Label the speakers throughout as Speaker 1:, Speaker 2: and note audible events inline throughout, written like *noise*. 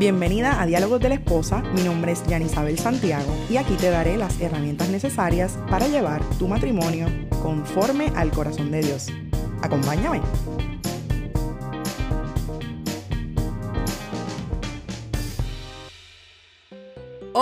Speaker 1: Bienvenida a Diálogos de la Esposa, mi nombre es Yanisabel Santiago y aquí te daré las herramientas necesarias para llevar tu matrimonio conforme al corazón de Dios. Acompáñame.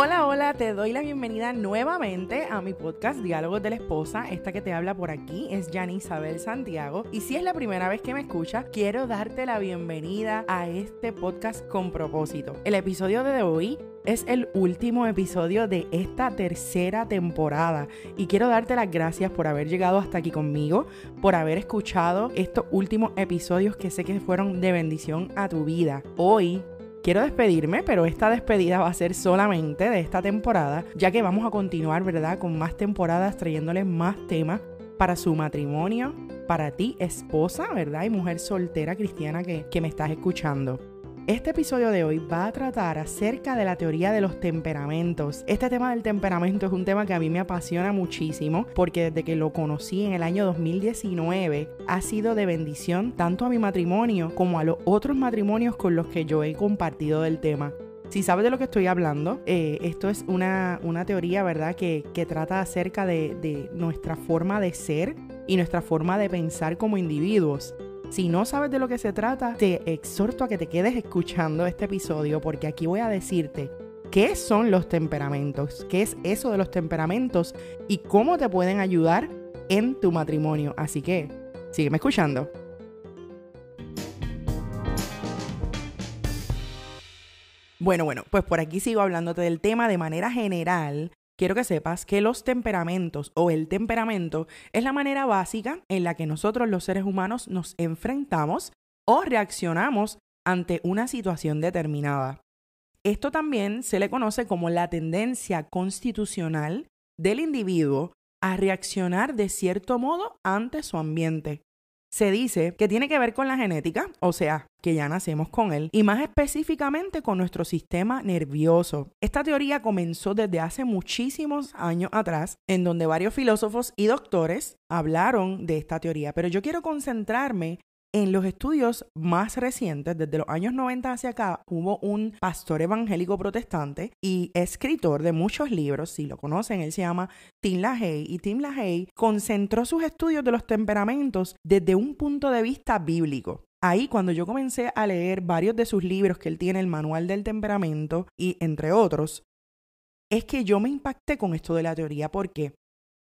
Speaker 1: Hola, hola, te doy la bienvenida nuevamente a mi podcast Diálogos de la Esposa. Esta que te habla por aquí es Jani Isabel Santiago. Y si es la primera vez que me escuchas, quiero darte la bienvenida a este podcast con propósito. El episodio de hoy es el último episodio de esta tercera temporada y quiero darte las gracias por haber llegado hasta aquí conmigo, por haber escuchado estos últimos episodios que sé que fueron de bendición a tu vida. Hoy quiero despedirme, pero esta despedida va a ser solamente de esta temporada, ya que vamos a continuar, ¿verdad? Con más temporadas trayéndoles más temas para su matrimonio, para ti, esposa, ¿verdad? Y mujer soltera cristiana que, que me estás escuchando. Este episodio de hoy va a tratar acerca de la teoría de los temperamentos. Este tema del temperamento es un tema que a mí me apasiona muchísimo porque desde que lo conocí en el año 2019 ha sido de bendición tanto a mi matrimonio como a los otros matrimonios con los que yo he compartido del tema. Si sabes de lo que estoy hablando, eh, esto es una, una teoría, ¿verdad?, que, que trata acerca de, de nuestra forma de ser y nuestra forma de pensar como individuos. Si no sabes de lo que se trata, te exhorto a que te quedes escuchando este episodio porque aquí voy a decirte qué son los temperamentos, qué es eso de los temperamentos y cómo te pueden ayudar en tu matrimonio. Así que, sígueme escuchando. Bueno, bueno, pues por aquí sigo hablándote del tema de manera general quiero que sepas que los temperamentos o el temperamento es la manera básica en la que nosotros los seres humanos nos enfrentamos o reaccionamos ante una situación determinada. Esto también se le conoce como la tendencia constitucional del individuo a reaccionar de cierto modo ante su ambiente. Se dice que tiene que ver con la genética, o sea, que ya nacemos con él, y más específicamente con nuestro sistema nervioso. Esta teoría comenzó desde hace muchísimos años atrás, en donde varios filósofos y doctores hablaron de esta teoría, pero yo quiero concentrarme en los estudios más recientes, desde los años 90 hacia acá, hubo un pastor evangélico protestante y escritor de muchos libros, si lo conocen, él se llama Tim LaHaye, y Tim LaHaye concentró sus estudios de los temperamentos desde un punto de vista bíblico. Ahí cuando yo comencé a leer varios de sus libros que él tiene, el Manual del Temperamento y entre otros, es que yo me impacté con esto de la teoría. ¿Por qué?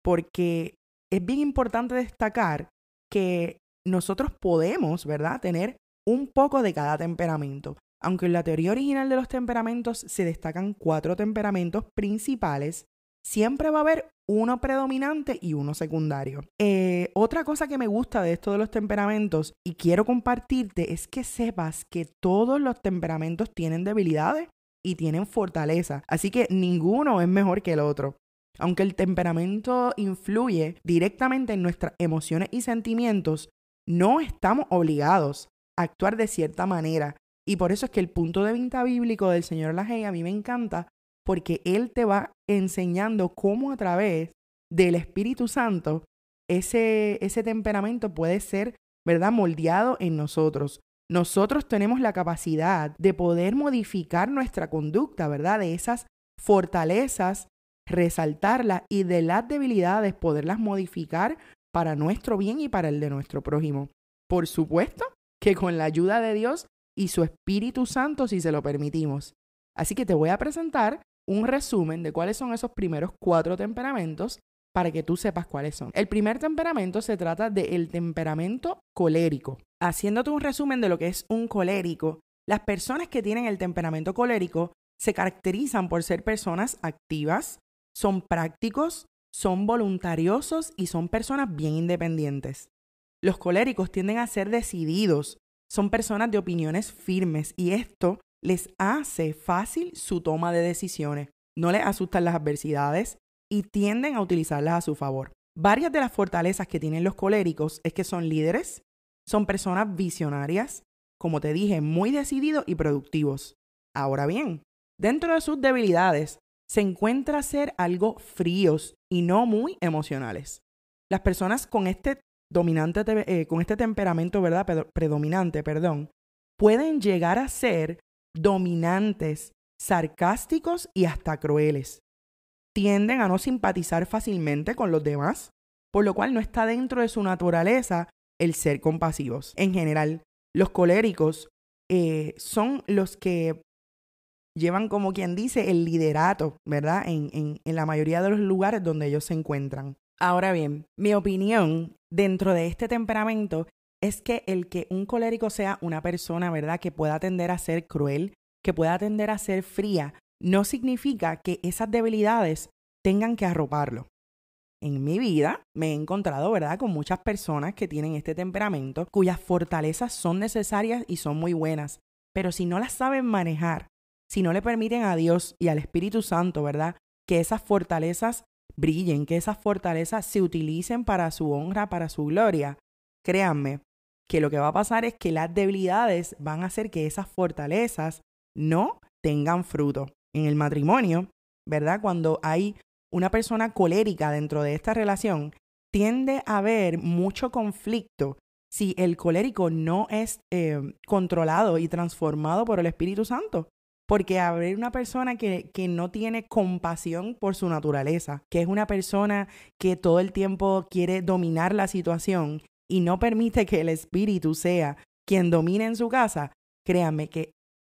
Speaker 1: Porque es bien importante destacar que nosotros podemos, ¿verdad?, tener un poco de cada temperamento. Aunque en la teoría original de los temperamentos se destacan cuatro temperamentos principales, siempre va a haber uno predominante y uno secundario. Eh, otra cosa que me gusta de esto de los temperamentos y quiero compartirte es que sepas que todos los temperamentos tienen debilidades y tienen fortaleza, así que ninguno es mejor que el otro. Aunque el temperamento influye directamente en nuestras emociones y sentimientos, no estamos obligados a actuar de cierta manera. Y por eso es que el punto de vista bíblico del Señor Lajey a mí me encanta, porque Él te va enseñando cómo a través del Espíritu Santo ese, ese temperamento puede ser, ¿verdad?, moldeado en nosotros. Nosotros tenemos la capacidad de poder modificar nuestra conducta, ¿verdad? De esas fortalezas, resaltarlas y de las debilidades poderlas modificar para nuestro bien y para el de nuestro prójimo. Por supuesto que con la ayuda de Dios y su Espíritu Santo si se lo permitimos. Así que te voy a presentar un resumen de cuáles son esos primeros cuatro temperamentos para que tú sepas cuáles son. El primer temperamento se trata del temperamento colérico. Haciéndote un resumen de lo que es un colérico, las personas que tienen el temperamento colérico se caracterizan por ser personas activas, son prácticos, son voluntariosos y son personas bien independientes. Los coléricos tienden a ser decididos, son personas de opiniones firmes y esto les hace fácil su toma de decisiones. No les asustan las adversidades y tienden a utilizarlas a su favor. Varias de las fortalezas que tienen los coléricos es que son líderes, son personas visionarias, como te dije, muy decididos y productivos. Ahora bien, dentro de sus debilidades se encuentra ser algo fríos y no muy emocionales. Las personas con este dominante, eh, con este temperamento, ¿verdad? Predominante, perdón, pueden llegar a ser dominantes, sarcásticos y hasta crueles. Tienden a no simpatizar fácilmente con los demás, por lo cual no está dentro de su naturaleza el ser compasivos. En general, los coléricos eh, son los que llevan, como quien dice, el liderato, ¿verdad? En, en, en la mayoría de los lugares donde ellos se encuentran. Ahora bien, mi opinión dentro de este temperamento es que el que un colérico sea una persona, ¿verdad?, que pueda tender a ser cruel, que pueda tender a ser fría, no significa que esas debilidades tengan que arroparlo. En mi vida me he encontrado, ¿verdad?, con muchas personas que tienen este temperamento, cuyas fortalezas son necesarias y son muy buenas, pero si no las saben manejar, si no le permiten a Dios y al Espíritu Santo, ¿verdad?, que esas fortalezas brillen, que esas fortalezas se utilicen para su honra, para su gloria, créanme, que lo que va a pasar es que las debilidades van a hacer que esas fortalezas no tengan fruto. En el matrimonio, ¿verdad? Cuando hay una persona colérica dentro de esta relación, tiende a haber mucho conflicto si el colérico no es eh, controlado y transformado por el Espíritu Santo. Porque haber una persona que, que, no tiene compasión por su naturaleza, que es una persona que todo el tiempo quiere dominar la situación y no permite que el espíritu sea quien domine en su casa, créanme que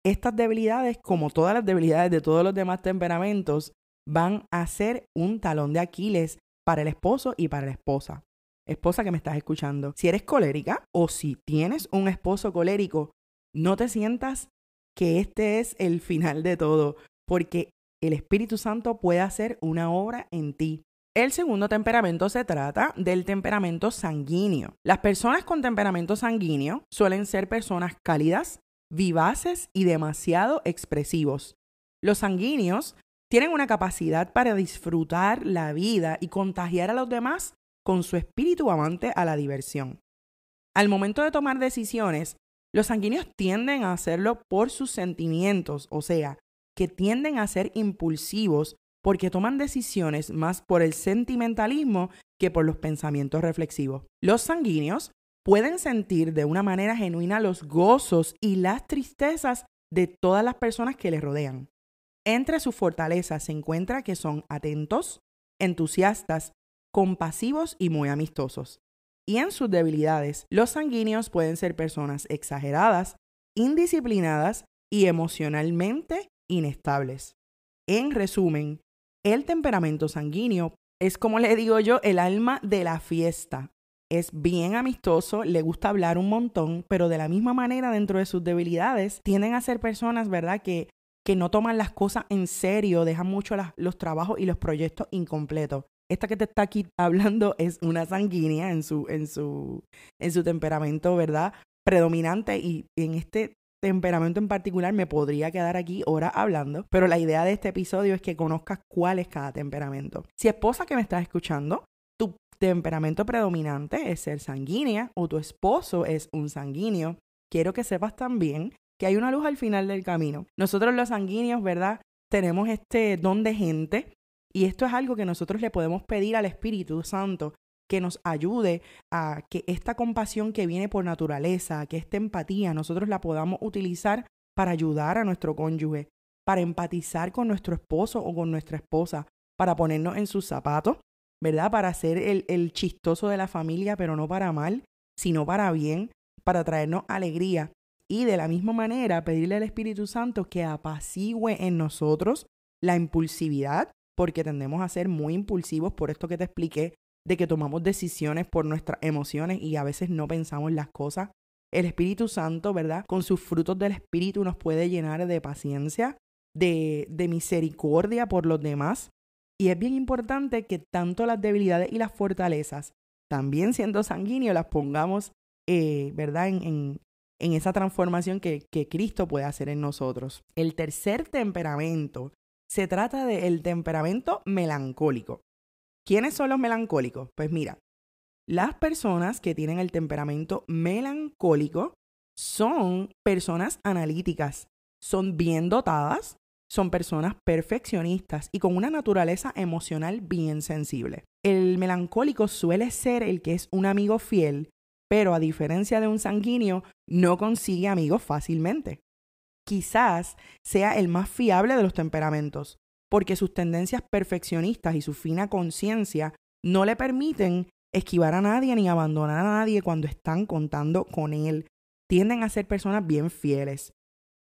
Speaker 1: estas debilidades, como todas las debilidades de todos los demás temperamentos, van a ser un talón de Aquiles para el esposo y para la esposa. Esposa que me estás escuchando, si eres colérica o si tienes un esposo colérico, no te sientas que este es el final de todo, porque el Espíritu Santo puede hacer una obra en ti. El segundo temperamento se trata del temperamento sanguíneo. Las personas con temperamento sanguíneo suelen ser personas cálidas, vivaces y demasiado expresivos. Los sanguíneos tienen una capacidad para disfrutar la vida y contagiar a los demás con su espíritu amante a la diversión. Al momento de tomar decisiones, los sanguíneos tienden a hacerlo por sus sentimientos, o sea, que tienden a ser impulsivos porque toman decisiones más por el sentimentalismo que por los pensamientos reflexivos. Los sanguíneos pueden sentir de una manera genuina los gozos y las tristezas de todas las personas que les rodean. Entre sus fortalezas se encuentra que son atentos, entusiastas, compasivos y muy amistosos. Y en sus debilidades, los sanguíneos pueden ser personas exageradas, indisciplinadas y emocionalmente inestables. En resumen, el temperamento sanguíneo es, como le digo yo, el alma de la fiesta. Es bien amistoso, le gusta hablar un montón, pero de la misma manera dentro de sus debilidades tienden a ser personas, ¿verdad? Que, que no toman las cosas en serio, dejan mucho los trabajos y los proyectos incompletos. Esta que te está aquí hablando es una sanguínea en su, en su, en su temperamento, ¿verdad? Predominante y en este temperamento en particular me podría quedar aquí horas hablando, pero la idea de este episodio es que conozcas cuál es cada temperamento. Si esposa que me estás escuchando, tu temperamento predominante es ser sanguínea o tu esposo es un sanguíneo, quiero que sepas también que hay una luz al final del camino. Nosotros los sanguíneos, ¿verdad? Tenemos este don de gente y esto es algo que nosotros le podemos pedir al Espíritu Santo que nos ayude a que esta compasión que viene por naturaleza, que esta empatía, nosotros la podamos utilizar para ayudar a nuestro cónyuge, para empatizar con nuestro esposo o con nuestra esposa, para ponernos en sus zapatos, ¿verdad? Para ser el, el chistoso de la familia, pero no para mal, sino para bien, para traernos alegría. Y de la misma manera pedirle al Espíritu Santo que apacigüe en nosotros la impulsividad, porque tendemos a ser muy impulsivos por esto que te expliqué de que tomamos decisiones por nuestras emociones y a veces no pensamos las cosas. El Espíritu Santo, ¿verdad? Con sus frutos del Espíritu nos puede llenar de paciencia, de, de misericordia por los demás. Y es bien importante que tanto las debilidades y las fortalezas, también siendo sanguíneos, las pongamos, eh, ¿verdad? En, en, en, esa transformación que, que Cristo puede hacer en nosotros. El tercer temperamento se trata del temperamento melancólico. ¿Quiénes son los melancólicos? Pues mira, las personas que tienen el temperamento melancólico son personas analíticas, son bien dotadas, son personas perfeccionistas y con una naturaleza emocional bien sensible. El melancólico suele ser el que es un amigo fiel, pero a diferencia de un sanguíneo, no consigue amigos fácilmente. Quizás sea el más fiable de los temperamentos, porque sus tendencias perfeccionistas y su fina conciencia no le permiten esquivar a nadie ni abandonar a nadie cuando están contando con él. Tienden a ser personas bien fieles.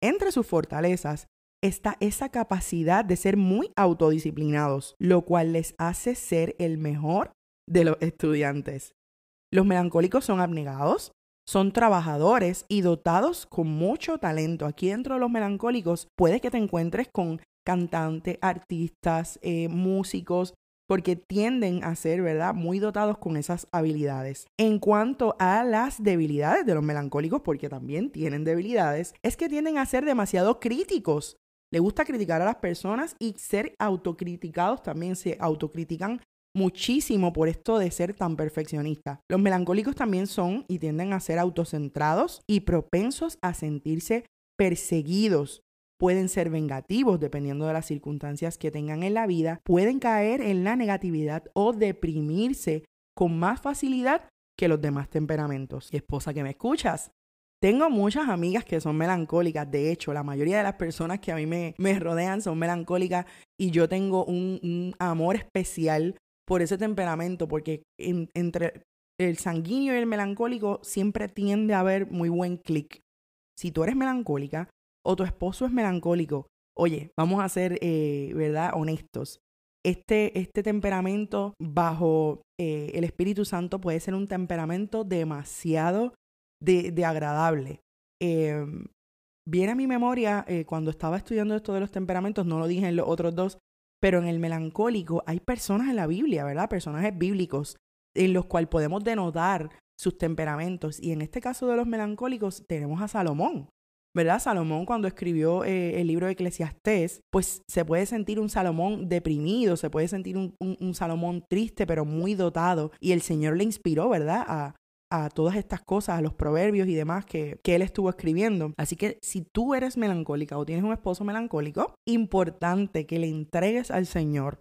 Speaker 1: Entre sus fortalezas está esa capacidad de ser muy autodisciplinados, lo cual les hace ser el mejor de los estudiantes. Los melancólicos son abnegados, son trabajadores y dotados con mucho talento. Aquí dentro de los melancólicos puede que te encuentres con cantantes, artistas, eh, músicos, porque tienden a ser, ¿verdad?, muy dotados con esas habilidades. En cuanto a las debilidades de los melancólicos, porque también tienen debilidades, es que tienden a ser demasiado críticos. Le gusta criticar a las personas y ser autocriticados también se autocritican muchísimo por esto de ser tan perfeccionista. Los melancólicos también son y tienden a ser autocentrados y propensos a sentirse perseguidos. Pueden ser vengativos dependiendo de las circunstancias que tengan en la vida, pueden caer en la negatividad o deprimirse con más facilidad que los demás temperamentos. Y esposa que me escuchas, tengo muchas amigas que son melancólicas, de hecho, la mayoría de las personas que a mí me, me rodean son melancólicas y yo tengo un, un amor especial por ese temperamento, porque entre el sanguíneo y el melancólico siempre tiende a haber muy buen clic. Si tú eres melancólica o tu esposo es melancólico, oye, vamos a ser, eh, ¿verdad?, honestos. Este, este temperamento bajo eh, el Espíritu Santo puede ser un temperamento demasiado de, agradable. Em, viene a mi memoria eh, cuando estaba estudiando esto de los temperamentos, no lo dije en los otros dos, pero en el melancólico hay personas en la Biblia, ¿verdad? Personajes bíblicos en los cuales podemos denotar sus temperamentos. Y en este caso de los melancólicos tenemos a Salomón, ¿verdad? Salomón cuando escribió eh, el libro de Eclesiastés, pues se puede sentir un Salomón deprimido, se puede sentir un, un Salomón triste, pero muy dotado. Y el Señor le inspiró, ¿verdad? A, a todas estas cosas, a los proverbios y demás que, él estuvo escribiendo. Así que si tú eres melancólica o tienes un esposo melancólico, importante que le entregues al Señor,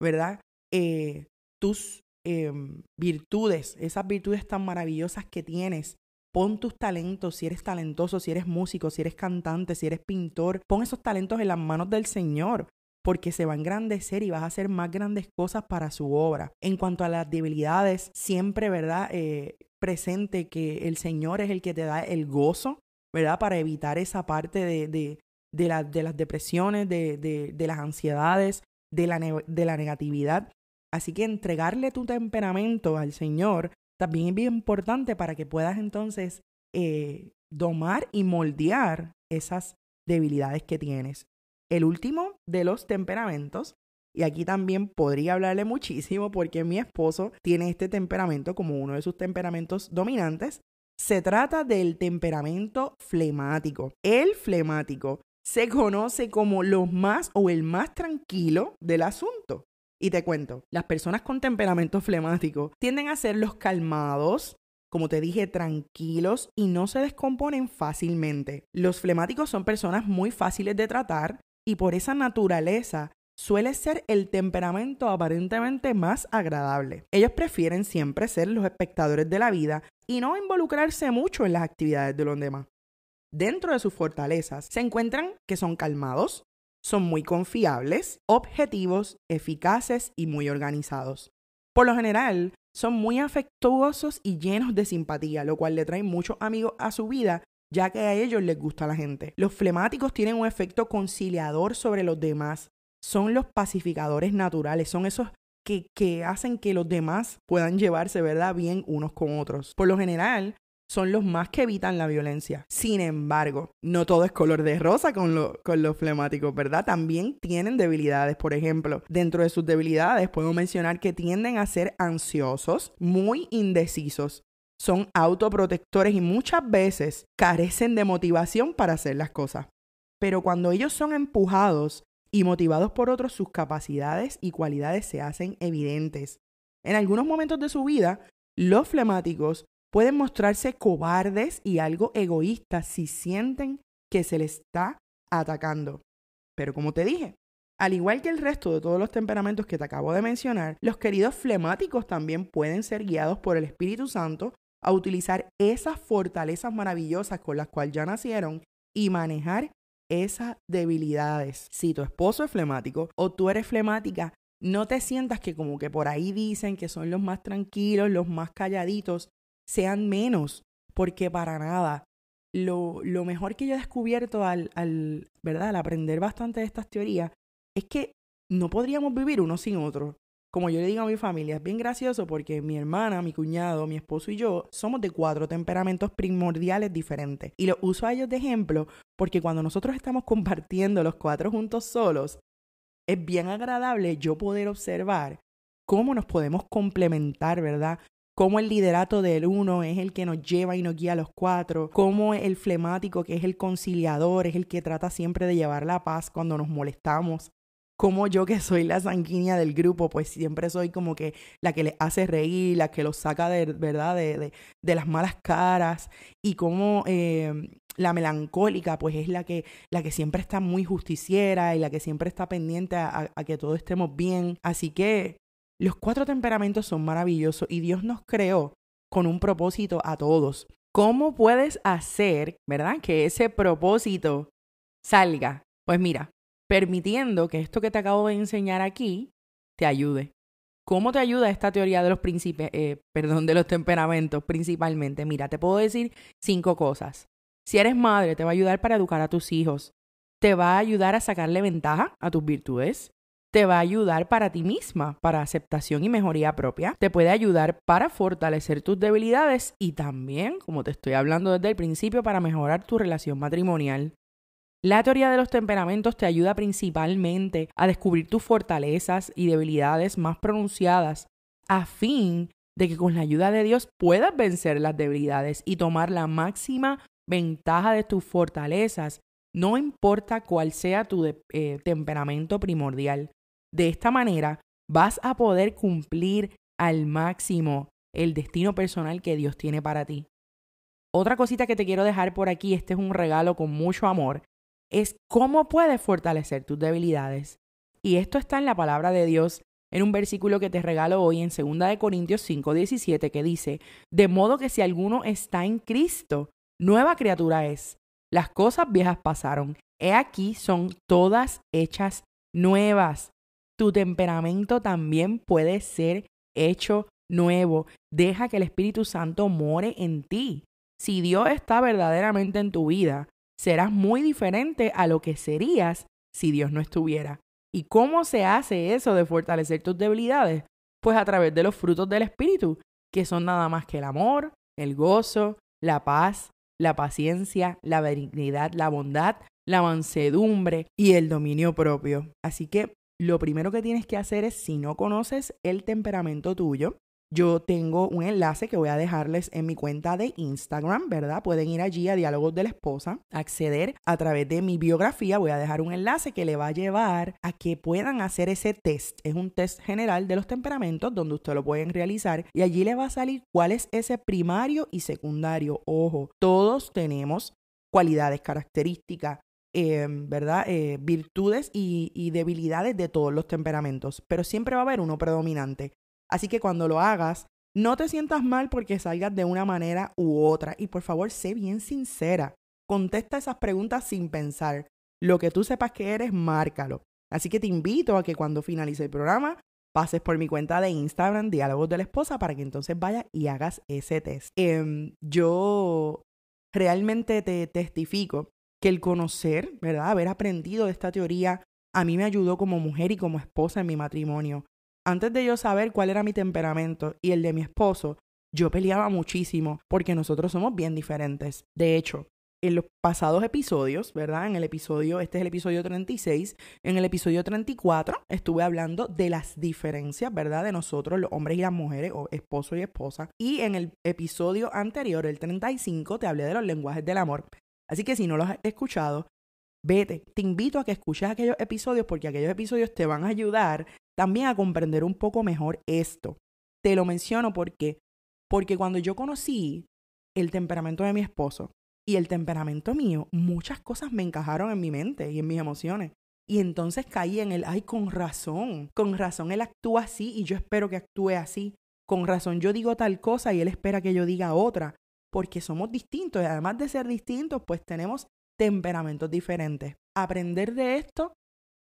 Speaker 1: ¿verdad? Eh, tus em, virtudes, esas virtudes tan maravillosas que tienes. Pon tus talentos, si eres talentoso, si eres músico, si eres cantante, si eres pintor, pon esos talentos en las manos del Señor porque se va a engrandecer y vas a hacer más grandes cosas para su obra. En cuanto a las debilidades, siempre, ¿verdad? Eh, presente que el Señor es el que te da el gozo, ¿verdad? Para evitar esa parte de, de, de, las depresiones, de, de, las ansiedades, de la, de la negatividad. Así que entregarle tu temperamento al Señor también es bien importante para que puedas entonces eh, domar y moldear esas debilidades que tienes. El último de los temperamentos y aquí también podría hablarle muchísimo porque mi esposo tiene este temperamento como uno de sus temperamentos dominantes. Se trata del temperamento flemático. El flemático se conoce como lo más o el más tranquilo del asunto. Y te cuento, las personas con temperamento flemático tienden a ser los calmados, como te dije, tranquilos y no se descomponen fácilmente. Los flemáticos son personas muy fáciles de tratar y por esa naturaleza suele ser el temperamento aparentemente más agradable. Ellos prefieren siempre ser los espectadores de la vida y no involucrarse mucho en las actividades de los demás. Dentro de sus fortalezas se encuentran que son calmados, son muy confiables, objetivos, eficaces y muy organizados. Por lo general, son muy afectuosos y llenos de simpatía, lo cual le trae muchos amigos a su vida, ya que a ellos les gusta la gente. Los flemáticos tienen un efecto conciliador sobre los demás, son los pacificadores naturales, son esos que, que, hacen que los demás puedan llevarse, ¿verdad?, bien unos con otros. Por lo general, son los más que evitan la violencia. Sin embargo, no todo es color de rosa con, con los flemáticos, ¿verdad? También tienen debilidades. Por ejemplo, dentro de sus debilidades puedo mencionar que tienden a ser ansiosos, muy indecisos, son autoprotectores y muchas veces carecen de motivación para hacer las cosas. Pero cuando ellos son empujados y motivados por otros, sus capacidades y cualidades se hacen evidentes. En algunos momentos de su vida, los flemáticos pueden mostrarse cobardes y algo egoístas si sienten que se les está atacando. Pero como te dije, al igual que el resto de todos los temperamentos que te acabo de mencionar, los queridos flemáticos también pueden ser guiados por el Espíritu Santo a utilizar esas fortalezas maravillosas con las cuales ya nacieron y manejar esas debilidades. Si tu esposo es flemático o tú eres flemática, no te sientas que como que por ahí dicen que son los más tranquilos, los más calladitos, sean menos, porque para nada. Lo, lo mejor que yo he descubierto al, al, ¿verdad? al aprender bastante de estas teorías es que no podríamos vivir uno sin otro. Como yo le digo a mi familia, es bien gracioso porque mi hermana, mi cuñado, mi esposo y yo somos de cuatro temperamentos primordiales diferentes. Y lo uso a ellos de ejemplo porque cuando nosotros estamos compartiendo los cuatro juntos solos, es bien agradable yo poder observar cómo nos podemos complementar, ¿verdad? Cómo el liderato del uno es el que nos lleva y nos guía a los cuatro, cómo el flemático, que es el conciliador, es el que trata siempre de llevar la paz cuando nos molestamos, como yo que soy la sanguínea del grupo, pues siempre soy como que la que les hace reír, la que los saca de, ¿verdad? De, de, las malas caras y como eh, la melancólica, pues es la que, la que siempre está muy justiciera y la que siempre está pendiente a, que todos estemos bien. Así que los cuatro temperamentos son maravillosos y Dios nos creó con un propósito a todos. ¿Cómo puedes hacer, verdad, que ese propósito salga? Pues mira, permitiendo que esto que te acabo de enseñar aquí te ayude. ¿Cómo te ayuda esta teoría de los príncipes, eh, perdón, de los temperamentos principalmente? Mira, te puedo decir cinco cosas. Si eres madre, te va a ayudar para educar a tus hijos. Te va a ayudar a sacarle ventaja a tus virtudes. Te va a ayudar para ti misma, para aceptación y mejoría propia. Te puede ayudar para fortalecer tus debilidades y también, como te estoy hablando desde el principio, para mejorar tu relación matrimonial. La teoría de los temperamentos te ayuda principalmente a descubrir tus fortalezas y debilidades más pronunciadas a fin de que con la ayuda de Dios puedas vencer las debilidades y tomar la máxima ventaja de tus fortalezas, no importa cuál sea tu eh, temperamento primordial. De esta manera vas a poder cumplir al máximo el destino personal que Dios tiene para ti. Otra cosita que te quiero dejar por aquí, este es un regalo con mucho amor, es cómo puedes fortalecer tus debilidades. Y esto está en la palabra de Dios en un versículo que te regalo hoy en 2 Corintios 5:17 que dice, de modo que si alguno está en Cristo, nueva criatura es. Las cosas viejas pasaron, he aquí son todas hechas nuevas. Tu temperamento también puede ser hecho nuevo. Deja que el Espíritu Santo more en ti. Si Dios está verdaderamente en tu vida, serás muy diferente a lo que serías si Dios no estuviera. ¿Y cómo se hace eso de fortalecer tus debilidades? Pues a través de los frutos del Espíritu, que son nada más que el amor, el gozo, la paz, la paciencia, la benignidad, la bondad, la mansedumbre y el dominio propio. Así que lo primero que tienes que hacer es, si no conoces el temperamento tuyo, yo tengo un enlace que voy a dejarles en mi cuenta de Instagram, ¿verdad? Pueden ir allí a Diálogos de la Esposa, acceder a través de mi biografía. Voy a dejar un enlace que le va a llevar a que puedan hacer ese test. Es un test general de los temperamentos donde ustedes lo pueden realizar y allí le va a salir cuál es ese primario y secundario. Ojo, todos tenemos cualidades, características, em, ¿verdad? Eh, virtudes y, debilidades de todos los temperamentos, pero siempre va a haber uno predominante. Así que cuando lo hagas, no te sientas mal porque salgas de una manera u otra. Y por favor, sé bien sincera. Contesta esas preguntas sin pensar. Lo que tú sepas que eres, márcalo. Así que te invito a que cuando finalice el programa, pases por mi cuenta de Instagram, Diálogos de la Esposa, para que entonces vayas y hagas ese test. Em, yo realmente te testifico que el conocer, ¿verdad? Haber aprendido de esta teoría, a mí me ayudó como mujer y como esposa en mi matrimonio antes de yo saber cuál era mi temperamento y el de mi esposo, yo peleaba muchísimo porque nosotros somos bien diferentes. De hecho, en los pasados episodios, ¿verdad? En el episodio, este es el episodio 36, en el episodio 34 estuve hablando de las diferencias, ¿verdad? De nosotros, los hombres y las mujeres, o esposo y esposa. Y en el episodio anterior, el 35, te hablé de los lenguajes del amor. Así que si no los has escuchado, vete, te invito a que escuches aquellos episodios porque aquellos episodios te van a ayudar también a comprender un poco mejor esto. Te lo menciono porque porque cuando yo conocí el temperamento de mi esposo y el temperamento mío, muchas cosas me encajaron en mi mente y en mis emociones. Y entonces caí en el, ay, con razón, con razón él actúa así y yo espero que actúe así. Con razón yo digo tal cosa y él espera que yo diga otra, porque somos distintos y además de ser distintos, pues tenemos temperamentos diferentes. aprender de esto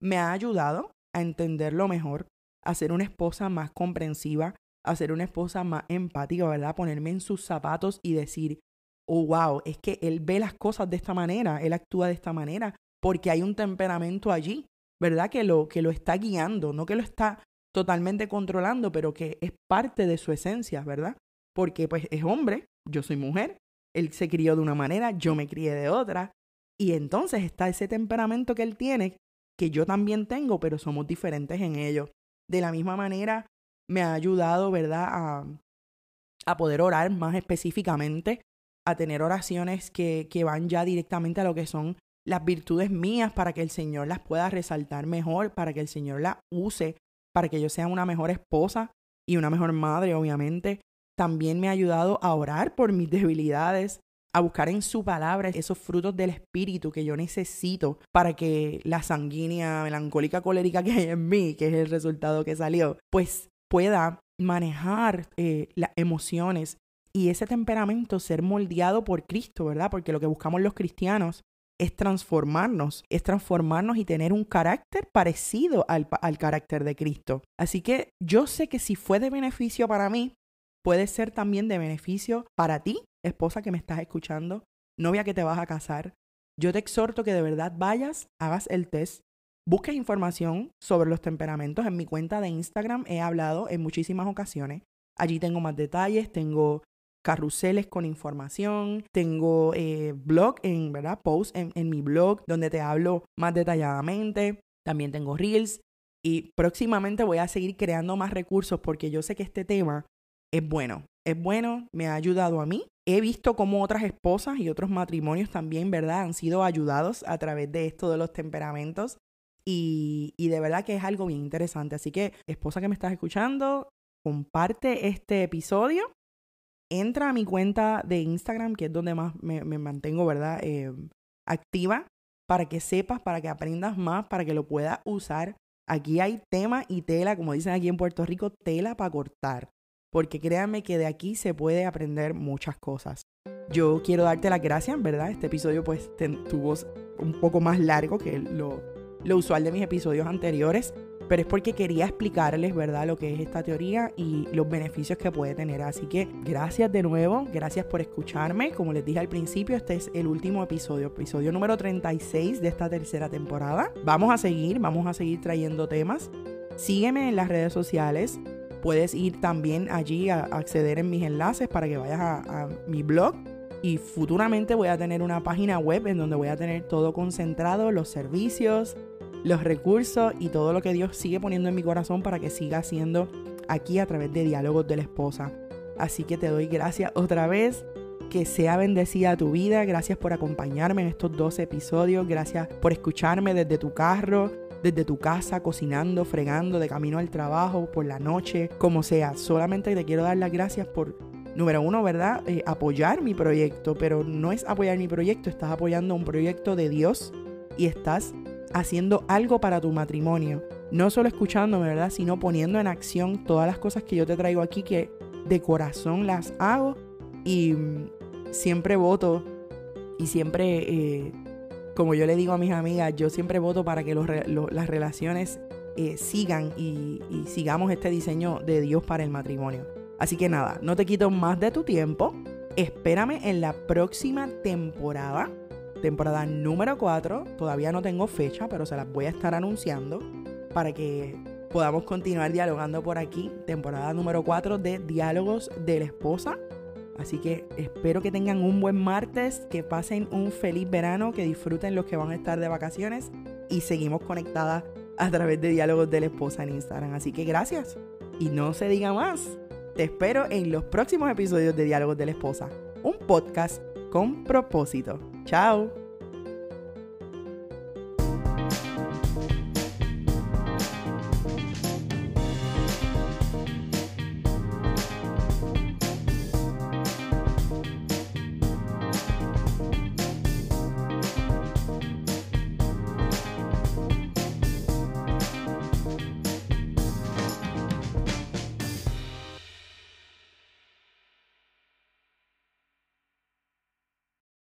Speaker 1: me ha ayudado a entenderlo mejor, a ser una esposa más comprensiva, a ser una esposa más empática, ¿verdad? Ponerme en sus zapatos y decir, oh, wow, es que él ve las cosas de esta manera, él actúa de esta manera, porque hay un temperamento allí, ¿verdad? Que lo, que lo está guiando, no que lo está totalmente controlando, pero que es parte de su esencia, ¿verdad? Porque pues es hombre, yo soy mujer, él se crió de una manera, yo me crié de otra, y entonces está ese temperamento que él tiene, que yo también tengo, pero somos diferentes en ello. De la misma manera, me ha ayudado, ¿verdad?, a, a poder orar más específicamente, a tener oraciones que, que van ya directamente a lo que son las virtudes mías para que el Señor las pueda resaltar mejor, para que el Señor las use, para que yo sea una mejor esposa y una mejor madre, obviamente. También me ha ayudado a orar por mis *laughs* debilidades, a buscar en su palabra esos frutos del espíritu que yo necesito para que la sanguínea, melancólica, colérica que hay en mí, que es el resultado que salió, pues pueda manejar eh, las emociones y ese temperamento ser moldeado por Cristo, ¿verdad? Porque lo que buscamos los cristianos es transformarnos, es transformarnos y tener un carácter parecido al, al, carácter de Cristo. Así que yo sé que si fue de beneficio para mí, puede ser también de beneficio para ti, esposa que me estás escuchando, novia que te vas a casar. Yo te exhorto que de verdad vayas, hagas el test, busques información sobre los temperamentos. En mi cuenta de Instagram he hablado en muchísimas ocasiones. Allí tengo más detalles, tengo carruseles con información, tengo eh, blog en, ¿verdad? Post en, en mi blog donde te hablo más detalladamente. También tengo reels y próximamente voy a seguir creando más recursos porque yo sé que este tema es bueno. Es bueno, me ha ayudado a mí. He visto cómo otras esposas y otros matrimonios también, ¿verdad?, han sido ayudados a través de esto de los temperamentos. Y, de verdad que es algo bien interesante. Así que, esposa que me estás escuchando, comparte este episodio. Entra a mi cuenta de Instagram, que es donde más me, me mantengo, ¿verdad?, eh, activa, para que sepas, para que aprendas más, para que lo puedas usar. Aquí hay tema y tela, como dicen aquí en Puerto Rico, tela para cortar porque créanme que de aquí se puede aprender muchas cosas. Yo quiero darte las gracias, ¿verdad? Este episodio pues tuvo un poco más largo que lo, lo usual de mis episodios anteriores, pero es porque quería explicarles, ¿verdad?, lo que es esta teoría y los beneficios que puede tener. Así que gracias de nuevo, gracias por escucharme. Como les dije al principio, este es el último episodio, episodio número 36 de esta tercera temporada. Vamos a seguir, vamos a seguir trayendo temas. Sígueme en las redes sociales, Puedes ir también allí a, acceder en mis enlaces para que vayas a, mi blog. Y futuramente voy a tener una página web en donde voy a tener todo concentrado, los servicios, los recursos y todo lo que Dios sigue poniendo en mi corazón para que siga haciendo aquí a través de diálogos de la esposa. Así que te doy gracias otra vez. Que sea bendecida tu vida. Gracias por acompañarme en estos 12 episodios. Gracias por escucharme desde tu carro desde tu casa, cocinando, fregando, de camino al trabajo, por la noche, como sea. Solamente te quiero dar las gracias por, número uno, ¿verdad? Eh, apoyar mi proyecto, pero no es apoyar mi proyecto, estás apoyando un proyecto de Dios y estás haciendo algo para tu matrimonio. No solo escuchándome, ¿verdad? Sino poniendo en acción todas las cosas que yo te traigo aquí que de corazón las hago y mm, siempre voto y siempre eh, como yo le digo a mis amigas, yo siempre voto para que las relaciones eh, sigan y, y sigamos este diseño de Dios para el matrimonio. Así que nada, no te quito más de tu tiempo. Espérame en la próxima temporada, temporada número 4. Todavía no tengo fecha, pero se las voy a estar anunciando para que podamos continuar dialogando por aquí. Temporada número 4 de Diálogos de la Esposa. Así que espero que tengan un buen martes, que pasen un feliz verano, que disfruten los que van a estar de vacaciones y seguimos conectadas a través de diálogos de la esposa en Instagram. Así que gracias y no se diga más. Te espero en los próximos episodios de Diálogos de la Esposa, un podcast con propósito. Chao.